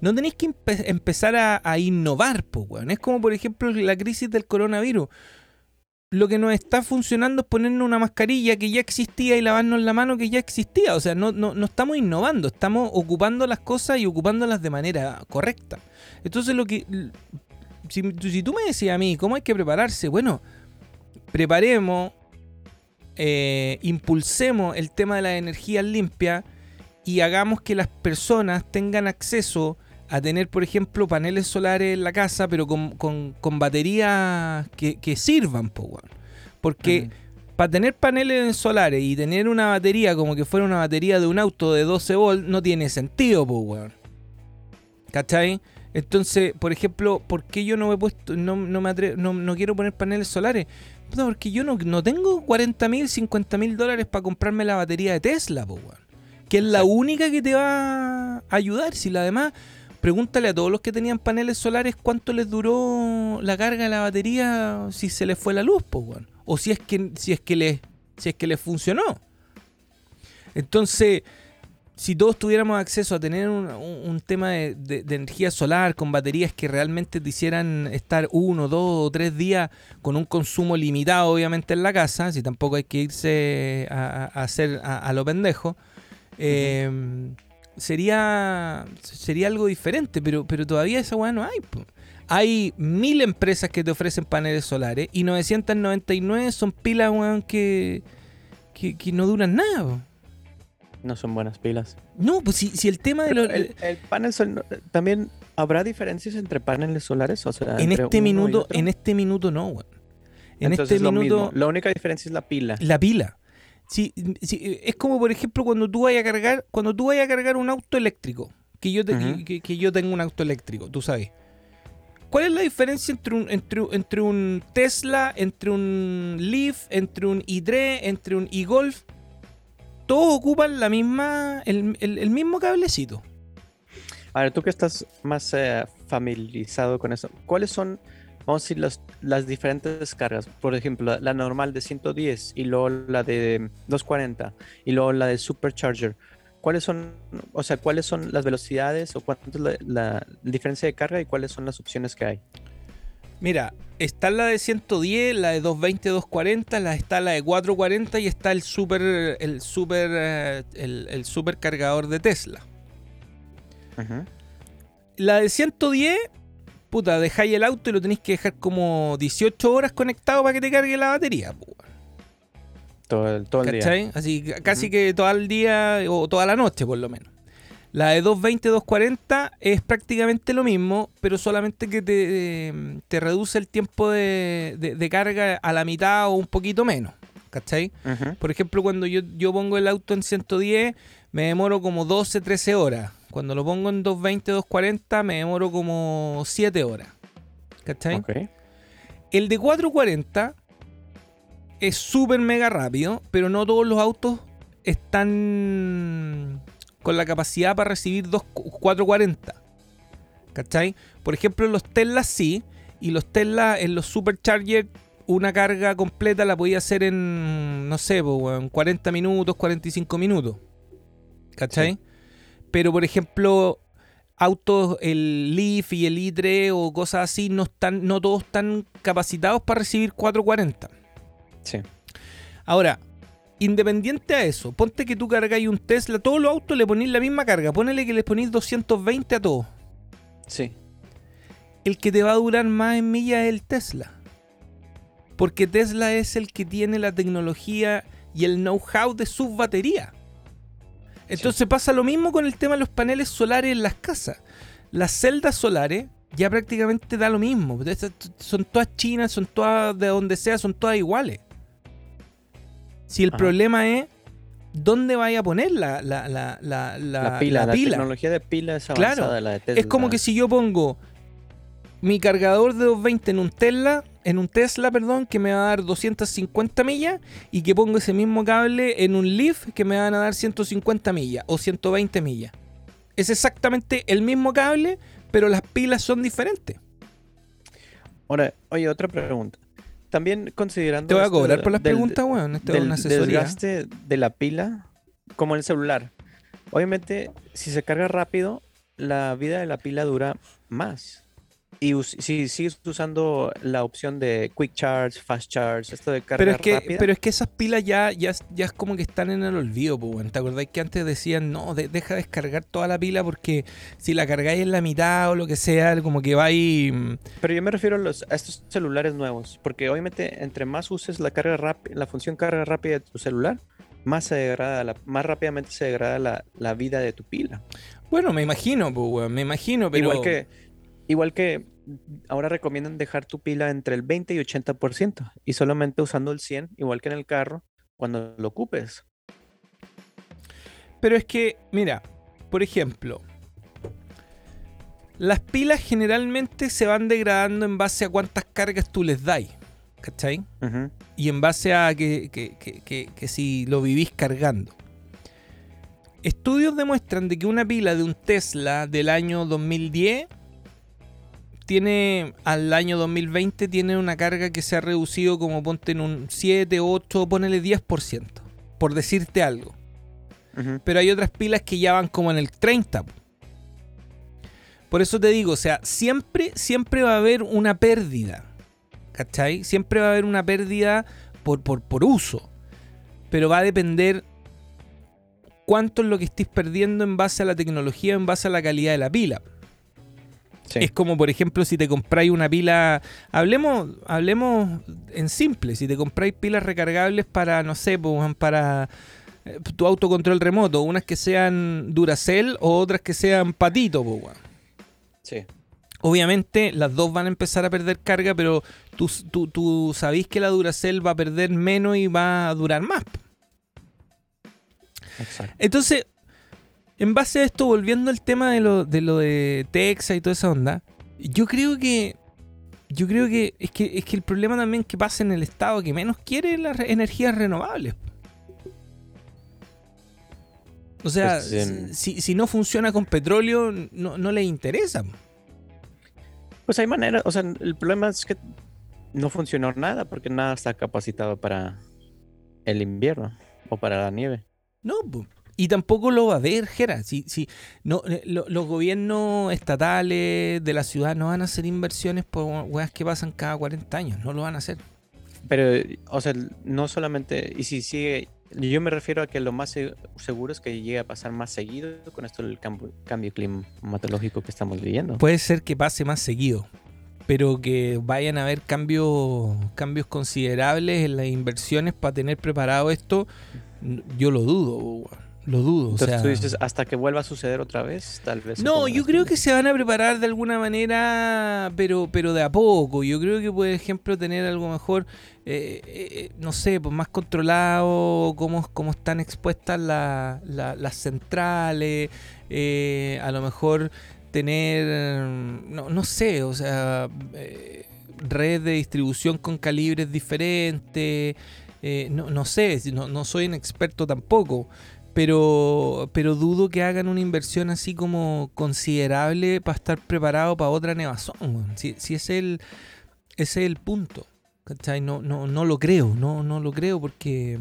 no tenéis que empezar a, innovar, pues, weón. Es como, por ejemplo, la crisis del coronavirus. Lo que nos está funcionando es ponernos una mascarilla que ya existía y lavarnos la mano que ya existía. O sea, no, no, no estamos innovando, estamos ocupando las cosas y ocupándolas de manera correcta. Entonces, lo que. Si, tú me decías a mí, ¿cómo hay que prepararse? Bueno, preparemos, eh, impulsemos el tema de las energías limpias y hagamos que las personas tengan acceso a tener, por ejemplo, paneles solares en la casa, pero con, con, baterías que, sirvan, porque para tener paneles solares y tener una batería como que fuera una batería de un auto de 12 volts, no tiene sentido, pues, ¿Cachai? Entonces, por ejemplo, ¿por qué yo no me he puesto, no, no me no, quiero poner paneles solares? porque yo no, no tengo 40 mil, 50 mil dólares para comprarme la batería de Tesla, pues, Que es la única que te va a ayudar. Si la demás, Pregúntale a todos los que tenían paneles solares cuánto les duró la carga de la batería si se les fue la luz, pues, O si es que, si es que les, si es que les funcionó. Entonces, si todos tuviéramos acceso a tener un, tema de, energía solar con baterías que realmente te hicieran estar uno, dos o tres días con un consumo limitado, obviamente, en la casa, si tampoco hay que irse a, hacer a, lo pendejo, eh, sería, sería algo diferente, pero, pero todavía esa weá no hay. Hay mil empresas que te ofrecen paneles solares y 999 son pilas, weón, que, que, no duran nada. No son buenas pilas. No, pues si, si el tema de los... El, panel también habrá diferencias entre paneles solares, o sea, en este minuto, en este minuto no, weón. En este minuto. La única diferencia es la pila. La pila. Sí, es como por ejemplo cuando tú vayas a cargar, cuando tú vayas a cargar un auto eléctrico, que yo, que, yo tengo un auto eléctrico, tú sabes. ¿Cuál es la diferencia entre un, entre, entre un Tesla, entre un Leaf, entre un i3, entre un e-Golf? Todos ocupan la misma, el, mismo cablecito. A ver, tú que estás más eh, familiarizado con eso, ¿cuáles son vamos a decir las, las diferentes cargas. Por ejemplo, la, normal de 110 y luego la de 240 y luego la de supercharger. ¿Cuáles son, o sea, cuáles son las velocidades o cuánto es la, diferencia de carga y cuáles son las opciones que hay? Mira, está la de 110, la de 220, 240, la, está la de 440 y está el super, el super, eh, el, super cargador de Tesla. La de 110 puta, dejáis el auto y lo tenéis que dejar como 18 horas conectado para que te cargue la batería. Todo el, todo el día. Así, casi que todo el día o toda la noche, por lo menos. La de 220, 240 es prácticamente lo mismo, pero solamente que te, te reduce el tiempo de, carga a la mitad o un poquito menos. ¿Cachai? Por ejemplo, cuando yo, yo pongo el auto en 110, me demoro como 12, 13 horas. Cuando lo pongo en 220, 240, me demoro como 7 horas. ¿Cachai? El de 440 es súper mega rápido, pero no todos los autos están con la capacidad para recibir 440. ¿Cachai? Por ejemplo, los Tesla sí, y los Tesla en los Superchargers una carga completa la podía hacer en, no sé, en 40 minutos, 45 minutos. ¿Cachai? Pero, por ejemplo, autos, el Leaf y el i3 o cosas así, no, están, no todos están capacitados para recibir 440. Sí. Ahora, independiente a eso, ponte que tú cargáis un Tesla, todos los autos le ponéis la misma carga, ponele que le ponéis 220 a todos. Sí. El que te va a durar más en millas es el Tesla. Porque Tesla es el que tiene la tecnología y el know-how de sus baterías. Entonces pasa lo mismo con el tema de los paneles solares en las casas. Las celdas solares ya prácticamente da lo mismo. Son todas chinas, son todas de donde sea, son todas iguales. Si el problema es dónde vaya a poner la, la, la, la, pila. La, tecnología de pila es avanzada, la de Tesla. Es como que si yo pongo mi cargador de 220 en un Tesla, en un Tesla, perdón, que me va a dar 250 millas y que pongo ese mismo cable en un Leaf que me van a dar 150 millas o 120 millas. Es exactamente el mismo cable, pero las pilas son diferentes. Ahora, oye, otra pregunta. También considerando. Te voy a cobrar por las del- preguntas, weón. Esto es del desgaste de la pila, como el celular. Obviamente, si se carga rápido, la vida de la pila dura más. Y si sigues usando la opción de Quick Charge, Fast Charge, esto de carga Pero es, que, rápida, pero es que esas pilas ya, ya, ya es como que están en el olvido, pues. ¿Te acordáis que antes decían, no, de- deja descargar toda la pila porque si la cargáis en la mitad o lo que sea, como que va ahí... mm, Pero yo me refiero a, los, a estos celulares nuevos, porque obviamente entre más uses la carga rápida, la función carga rápida de tu celular, más se degrada, la- más rápidamente se degrada la, la vida de tu pila. Bueno, me imagino, pues, me imagino, pero... Igual que, igual que ahora recomiendan dejar tu pila entre el 20 y 80% y solamente usando el 100, igual que en el carro, cuando lo ocupes. Pero es que, mira, por ejemplo, las pilas generalmente se van degradando en base a cuántas cargas tú les dais, ¿cachai? Y en base a que, que- que- que- que si lo vivís cargando. Estudios demuestran de que una pila de un Tesla del año 2010 tiene al año 2020 tiene una carga que se ha reducido como ponte en un 7, 8, ponele 10%, por decirte algo. Pero hay otras pilas que ya van como en el 30. po. Por eso te digo, o sea, siempre, siempre va a haber una pérdida. ¿Cachai? Siempre va a haber una pérdida por, por, por uso. Pero va a depender cuánto es lo que estés perdiendo en base a la tecnología, en base a la calidad de la pila. Sí. Es como, por ejemplo, si te compráis una pila. Hablemos, hablemos en simple. Si te compráis pilas recargables para, no sé, pues, para eh, tu autocontrol remoto. Unas que sean Duracell o otras que sean Patito, pues. Sí. Obviamente las dos van a empezar a perder carga, pero tú, tú, tú sabís que la Duracell va a perder menos y va a durar más. Exacto. Entonces, en base a esto, volviendo al tema de lo de, lo de Texas y toda esa onda, yo creo que. Yo creo que es, que es que el problema también que pasa en el estado que menos quiere las re- energías renovables. O sea, Pues, si, si no funciona con petróleo, no, no le interesa. Pues hay maneras, o sea, el problema es que no funcionó nada porque nada está capacitado para el invierno o para la nieve. No, po. Y tampoco lo va a haber, Jera. Si, si, no, eh, lo- los gobiernos estatales de la ciudad no van a hacer inversiones por weas que pasan cada 40 años. No lo van a hacer. Pero, o sea, no solamente, y si sigue, yo me refiero a que lo más se- seguro es que llegue a pasar más seguido con esto del cambio, cambio climatológico que estamos viviendo. Puede ser que pase más seguido, pero que vayan a haber cambios, cambios considerables en las inversiones para tener preparado esto, yo lo dudo. Lo dudo. o sea, tú dices, hasta que vuelva a suceder otra vez, tal vez. No, yo creo que se van a preparar de alguna manera, pero, pero de a poco. Yo creo que, por ejemplo, tener algo mejor, eh, eh, no sé, pues más controlado, cómo, cómo están expuestas la- la- las centrales, eh, a lo mejor tener, no, no sé, o sea, eh, red de distribución con calibres diferentes. eh, no, no sé, no, no soy un experto tampoco pero, pero dudo que hagan una inversión así como considerable para estar preparado para otra nevazón. Si, si es el, ese es el punto. ¿cachai? No, no, no lo creo, no, no lo creo porque,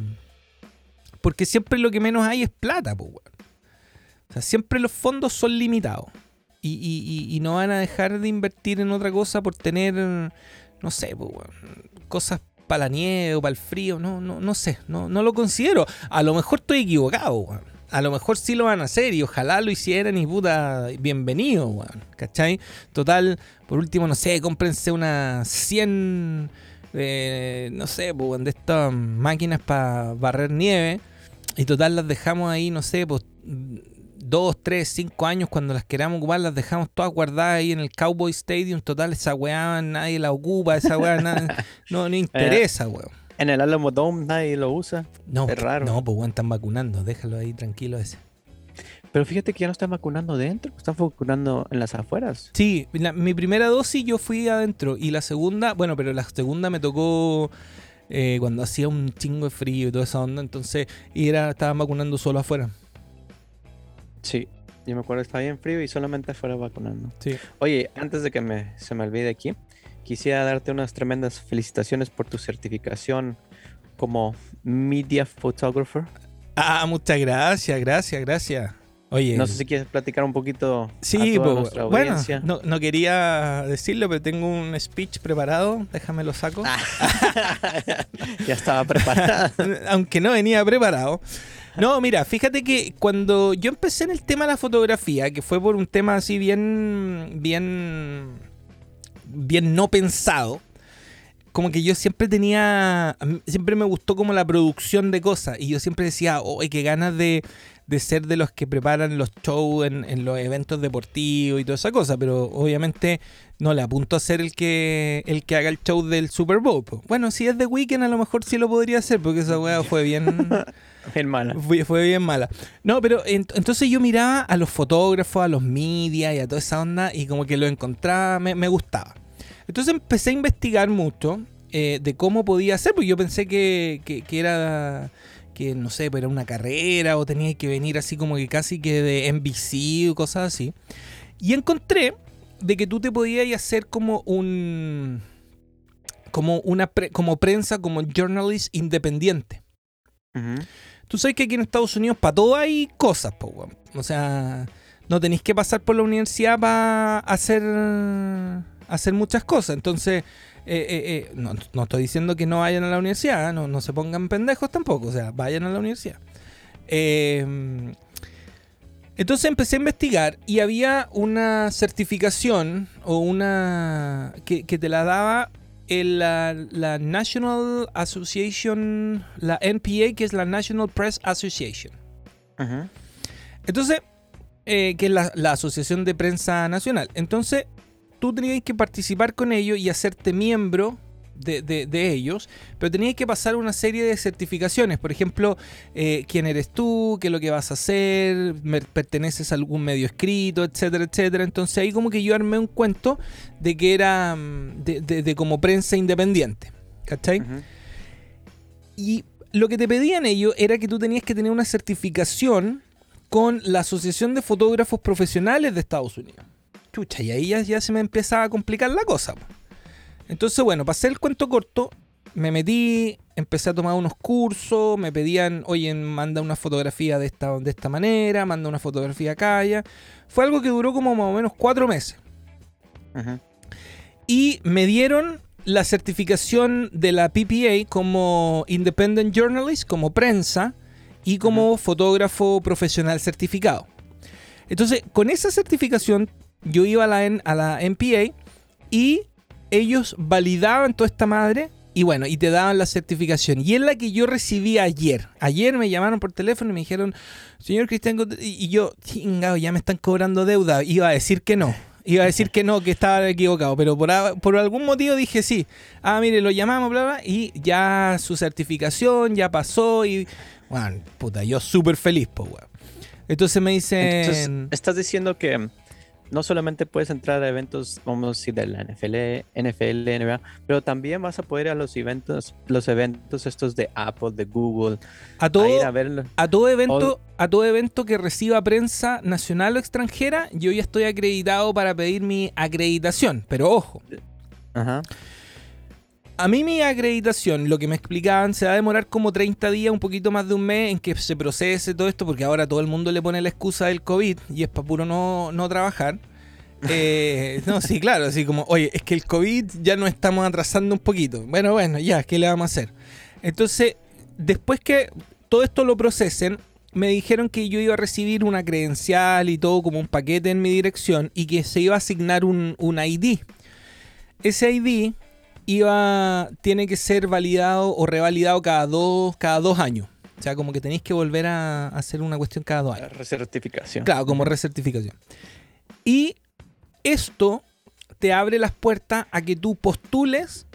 porque siempre lo que menos hay es plata. weón. O sea, siempre los fondos son limitados y, y- y- no van a dejar de invertir en otra cosa por tener, no sé, weón, cosas para la nieve o para el frío, no, no, no sé, no, no lo considero. A lo mejor estoy equivocado, weón. A lo mejor sí lo van a hacer y ojalá lo hicieran y puta, bienvenido, weón. ¿Cachai? Total, por último, no sé, cómprense unas 100, eh, no sé, weón, de estas máquinas para barrer nieve y total las dejamos ahí, no sé, pues dos, tres, cinco años cuando las queramos ocupar, las dejamos todas guardadas ahí en el Cowboy Stadium. Total, esa weá nadie la ocupa, esa weá <laughs> na- no, no interesa, weón. En el Alamo Dome nadie lo usa. No, es raro. No, pues weón, están vacunando, déjalo ahí tranquilo ese. Pero fíjate que ya no están vacunando dentro, están vacunando en las afueras. Sí, la- mi primera dosis yo fui adentro y la segunda, bueno, pero la segunda me tocó eh, cuando hacía un chingo de frío y toda esa onda, entonces y era estaban vacunando solo afuera. Sí. Yo me acuerdo, estaba bien frío y solamente afuera vacunando. Sí. Oye, antes de que me, se me olvide aquí, quisiera darte unas tremendas felicitaciones por tu certificación como Media Photographer. Ah, muchas gracias, gracias, gracias. Oye. No sé si quieres platicar un poquito sí, a toda pues, nuestra bueno, audiencia. no, no quería decirlo, pero tengo un speech preparado. Déjame lo saco. Ah. <laughs> ya estaba preparada. <laughs> Aunque no venía preparado. No, mira, fíjate que cuando yo empecé en el tema de la fotografía, que fue por un tema así bien, bien, bien no pensado, como que yo siempre tenía, siempre me gustó como la producción de cosas y yo siempre decía, oh, qué ganas de, de ser de los que preparan los shows en, los eventos deportivos y toda esa cosa, pero obviamente no le apunto a ser el que el que haga el show del Super Bowl. Bueno, si es de Weekend a lo mejor sí lo podría hacer porque esa weá fue bien... <laughs> Bien mala. Fue, fue bien mala. No, pero ent- entonces yo miraba a los fotógrafos, a los media y a toda esa onda y como que lo encontraba, me, me gustaba. Entonces empecé a investigar mucho eh, de cómo podía ser, porque yo pensé que, que- que era, que no sé, pues era una carrera o tenía que venir así como que casi que de NBC o cosas así. Y encontré de que tú te podías hacer como un... Como una pre- como prensa, como journalist independiente. Ujú. Tú sabes que aquí en Estados Unidos para todo hay cosas, po. O sea, no tenéis que pasar por la universidad para hacer, hacer muchas cosas. Entonces, eh, eh, eh, no, no estoy diciendo que no vayan a la universidad, no, no se pongan pendejos tampoco, o sea, vayan a la universidad. Eh, entonces empecé a investigar y había una certificación o una que te la daba el, la, la National Association, la NPA, que es la National Press Association. Entonces, eh, que es la, la Asociación de Prensa Nacional. Entonces, tú tenías que participar con ellos y hacerte miembro de, de- de ellos, pero tenías que pasar una serie de certificaciones. Por ejemplo, eh, quién eres tú, qué es lo que vas a hacer, perteneces a algún medio escrito, etcétera, etcétera. Entonces, ahí como que yo armé un cuento de que era mm, de, como prensa independiente. ¿Cachai? Y lo que te pedían ellos era que tú tenías que tener una certificación con la Asociación de Fotógrafos Profesionales de Estados Unidos. Chucha, y ahí ya, ya se me empezaba a complicar la cosa. po. Entonces, bueno, para hacer el cuento corto, me metí, empecé a tomar unos cursos, me pedían, oye, manda una fotografía de esta, de esta manera, manda una fotografía acá. Fue algo que duró como más o menos cuatro meses y me dieron la certificación de la PPA como Independent Journalist, como prensa y como fotógrafo profesional certificado. Entonces, con esa certificación, yo iba a la, a la NPA y ellos validaban toda esta madre y bueno, y te daban la certificación. Y es la que yo recibí ayer. Ayer me llamaron por teléfono y me dijeron, señor Cristian, y yo, chingado, ya me están cobrando deuda. Iba a decir que no. Iba a decir que no, que estaba equivocado, pero por, por algún motivo dije sí. Ah, mire, lo llamamos, bla, bla, y ya su certificación ya pasó y, bueno, puta, yo súper feliz, pues, weón. Entonces me dicen... Estás diciendo que no solamente puedes entrar a eventos, a decir, de la NFL, NFL, NBA, pero también vas a poder ir a los eventos, los eventos estos de Apple, de Google, a todo, a ir a verlo. A todo evento, a todo evento que reciba prensa nacional o extranjera, yo ya estoy acreditado para pedir mi acreditación. Pero ojo, Ajá. A mí mi acreditación, lo que me explicaban, se va a demorar como 30 días, un poquito más de un mes en que se procese todo esto, porque ahora todo el mundo le pone la excusa del COVID y es para puro no, no trabajar. <laughs> Eh, no, sí, claro, así como, oye, es que el COVID ya nos estamos atrasando un poquito. Bueno, bueno, ya, ¿qué le vamos a hacer? Entonces, después que todo esto lo procesen, me dijeron que yo iba a recibir una credencial y todo como un paquete en mi dirección y que se iba a asignar un, un ID. Ese ID iba, tiene que ser validado o revalidado cada dos, cada dos años. O sea, como que tenéis que volver a hacer una cuestión cada dos años. Recertificación. Claro, como recertificación. Y esto te abre las puertas a que tú postules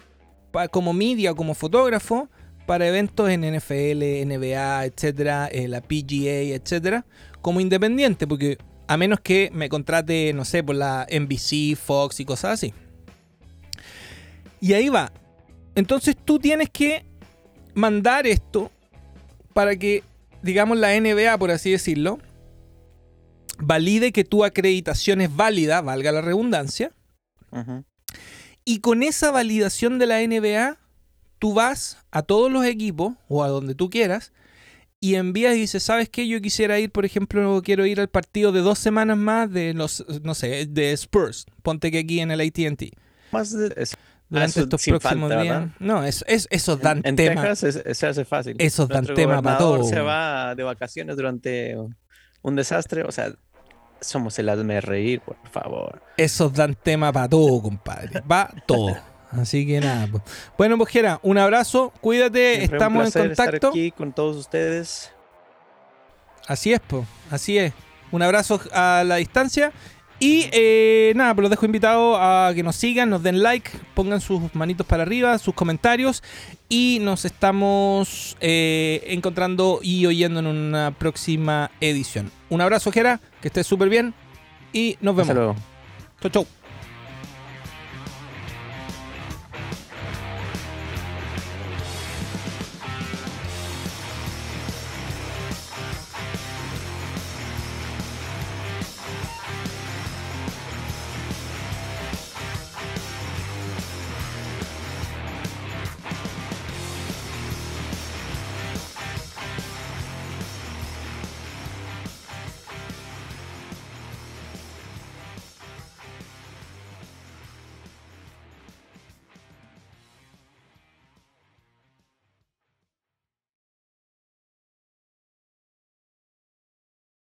como media o como fotógrafo para eventos en NFL, NBA, etcétera, eh, la PGA, etcétera, como independiente, porque a menos que me contrate, no sé, por la NBC, Fox y cosas así. Y ahí va. Entonces tú tienes que mandar esto para que, digamos, la NBA, por así decirlo, valide que tu acreditación es válida, valga la redundancia, y con esa validación de la NBA, tú vas a todos los equipos o a donde tú quieras y envías y dices, ¿sabes qué? Yo quisiera ir, por ejemplo, quiero ir al partido de dos semanas más de los, no sé, de Spurs. Ponte que aquí en el ATT. Más de- Durante eso estos próximos falta, días. ¿verdad? No, es, es- esos dan en, en tema. Texas es- se hace fácil. Esos dan Nuestro tema para todo. Se va de vacaciones durante un desastre. O sea, somos el hazme reír, por favor. Esos dan tema para todo, compadre. Va todo. Así que nada. pues. Bueno, pues Jera, un abrazo, cuídate, Siempre un estamos en placer estar contacto. aquí con todos ustedes. Así es, pues, así es. Un abrazo a la distancia. Y eh, nada, pues los dejo invitados a que nos sigan, nos den like, pongan sus manitos para arriba, sus comentarios. Y nos estamos eh, encontrando y oyendo en una próxima edición. Un abrazo, Jera, que estés súper bien. Y nos Hasta vemos. luego. Chau, chau.